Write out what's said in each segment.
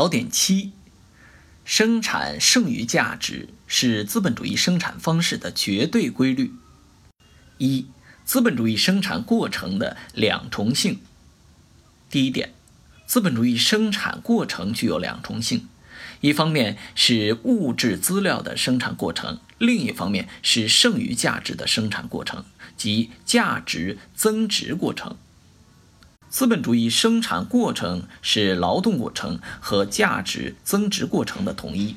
考点七：生产剩余价值是资本主义生产方式的绝对规律。一、资本主义生产过程的两重性。第一点，资本主义生产过程具有两重性，一方面是物质资料的生产过程，另一方面是剩余价值的生产过程，即价值增值过程。资本主义生产过程是劳动过程和价值增值过程的统一，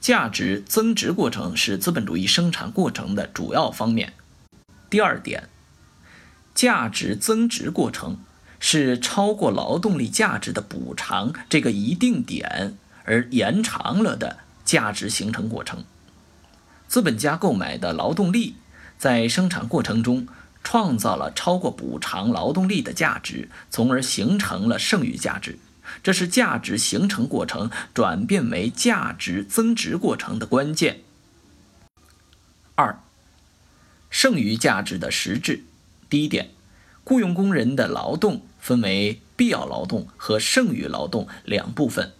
价值增值过程是资本主义生产过程的主要方面。第二点，价值增值过程。是超过劳动力价值的补偿这个一定点而延长了的价值形成过程。资本家购买的劳动力在生产过程中创造了超过补偿劳动力的价值，从而形成了剩余价值。这是价值形成过程转变为价值增值过程的关键。二、剩余价值的实质。第一点，雇佣工人的劳动。分为必要劳动和剩余劳动两部分。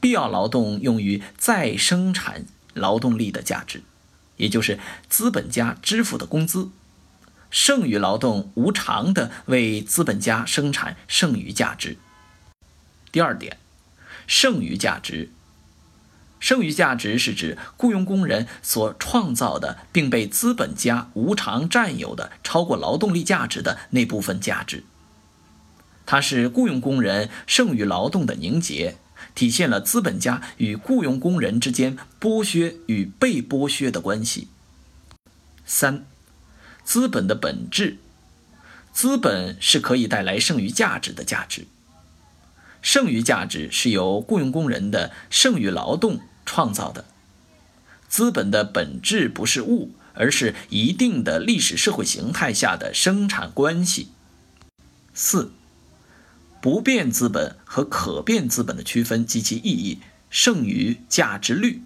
必要劳动用于再生产劳动力的价值，也就是资本家支付的工资；剩余劳动无偿的为资本家生产剩余价值。第二点，剩余价值。剩余价值是指雇佣工人所创造的并被资本家无偿占有的超过劳动力价值的那部分价值。它是雇佣工人剩余劳动的凝结，体现了资本家与雇佣工人之间剥削与被剥削的关系。三、资本的本质，资本是可以带来剩余价值的价值。剩余价值是由雇佣工人的剩余劳动创造的。资本的本质不是物，而是一定的历史社会形态下的生产关系。四。不变资本和可变资本的区分及其意义。剩余价值率。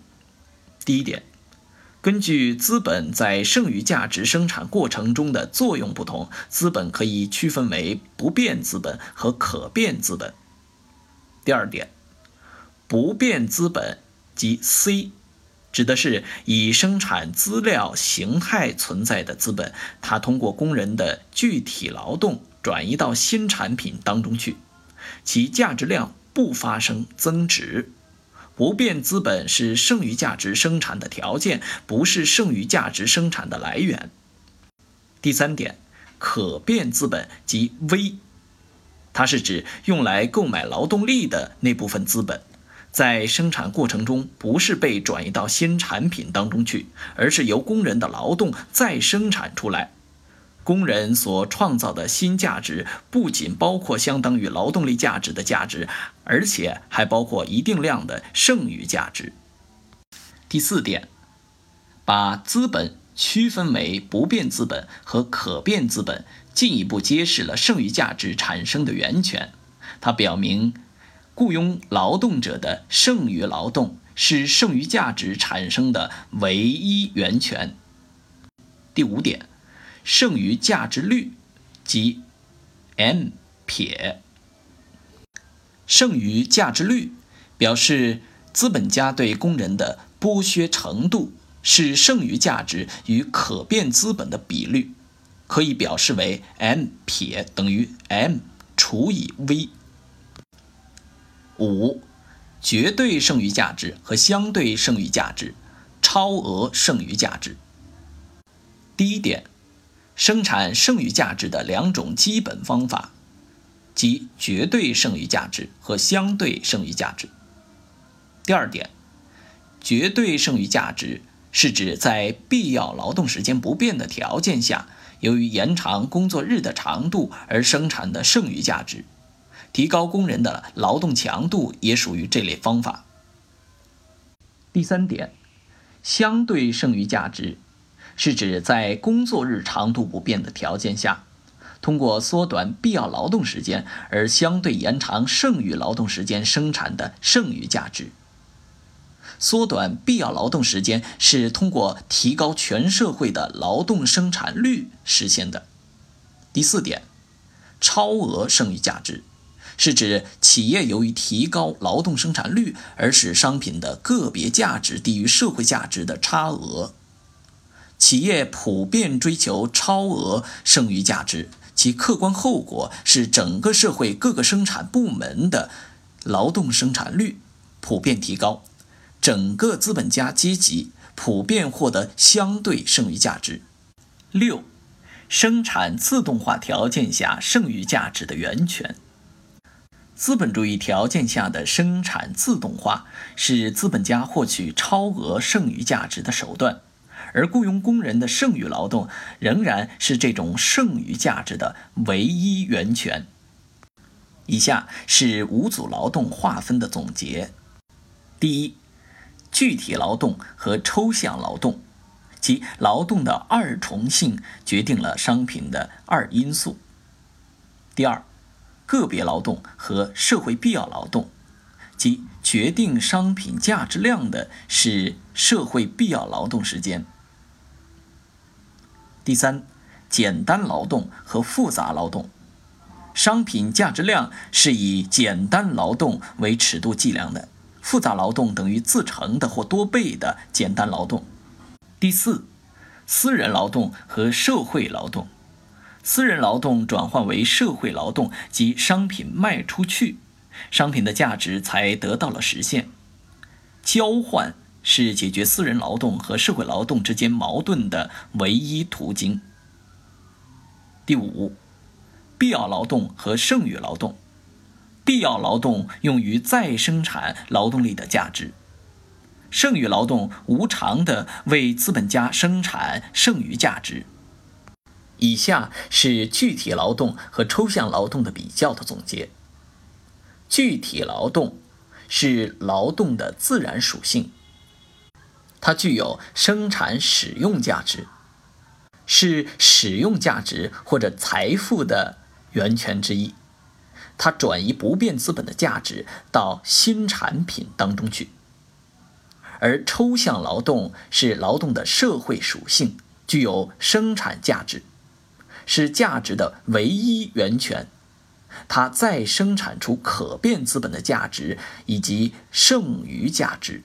第一点，根据资本在剩余价值生产过程中的作用不同，资本可以区分为不变资本和可变资本。第二点，不变资本即 C，指的是以生产资料形态存在的资本，它通过工人的具体劳动。转移到新产品当中去，其价值量不发生增值。不变资本是剩余价值生产的条件，不是剩余价值生产的来源。第三点，可变资本即 V，它是指用来购买劳动力的那部分资本，在生产过程中不是被转移到新产品当中去，而是由工人的劳动再生产出来。工人所创造的新价值不仅包括相当于劳动力价值的价值，而且还包括一定量的剩余价值。第四点，把资本区分为不变资本和可变资本，进一步揭示了剩余价值产生的源泉。它表明，雇佣劳动者的剩余劳动是剩余价值产生的唯一源泉。第五点。剩余价值率，即 M 撇。剩余价值率表示资本家对工人的剥削程度，是剩余价值与可变资本的比率，可以表示为 M 撇等于 M 除以 V。五、绝对剩余价值和相对剩余价值，超额剩余价值。第一点。生产剩余价值的两种基本方法，即绝对剩余价值和相对剩余价值。第二点，绝对剩余价值是指在必要劳动时间不变的条件下，由于延长工作日的长度而生产的剩余价值。提高工人的劳动强度也属于这类方法。第三点，相对剩余价值。是指在工作日长度不变的条件下，通过缩短必要劳动时间而相对延长剩余劳动时间生产的剩余价值。缩短必要劳动时间是通过提高全社会的劳动生产率实现的。第四点，超额剩余价值是指企业由于提高劳动生产率而使商品的个别价值低于社会价值的差额。企业普遍追求超额剩余价值，其客观后果是整个社会各个生产部门的劳动生产率普遍提高，整个资本家阶级普遍获得相对剩余价值。六。生产自动化条件下剩余价值的源泉。资本主义条件下的生产自动化是资本家获取超额剩余价值的手段，而雇佣工人的剩余劳动仍然是这种剩余价值的唯一源泉。以下是五组劳动划分的总结：第一，具体劳动和抽象劳动。即劳动的二重性决定了商品的二因素。第二，个别劳动和社会必要劳动，即决定商品价值量的是社会必要劳动时间。第三，简单劳动和复杂劳动，商品价值量是以简单劳动为尺度计量的，复杂劳动等于自成的或多倍的简单劳动。第四，私人劳动和社会劳动，私人劳动转换为社会劳动及商品卖出去，商品的价值才得到了实现。交换是解决私人劳动和社会劳动之间矛盾的唯一途径。第五，必要劳动和剩余劳动，必要劳动用于再生产劳动力的价值。剩余劳动无偿地为资本家生产剩余价值。以下是具体劳动和抽象劳动的比较的总结。具体劳动是劳动的自然属性，它具有生产使用价值，是使用价值或者财富的源泉之一。它转移不变资本的价值到新产品当中去。而抽象劳动是劳动的社会属性，具有生产价值，是价值的唯一源泉。它再生产出可变资本的价值以及剩余价值。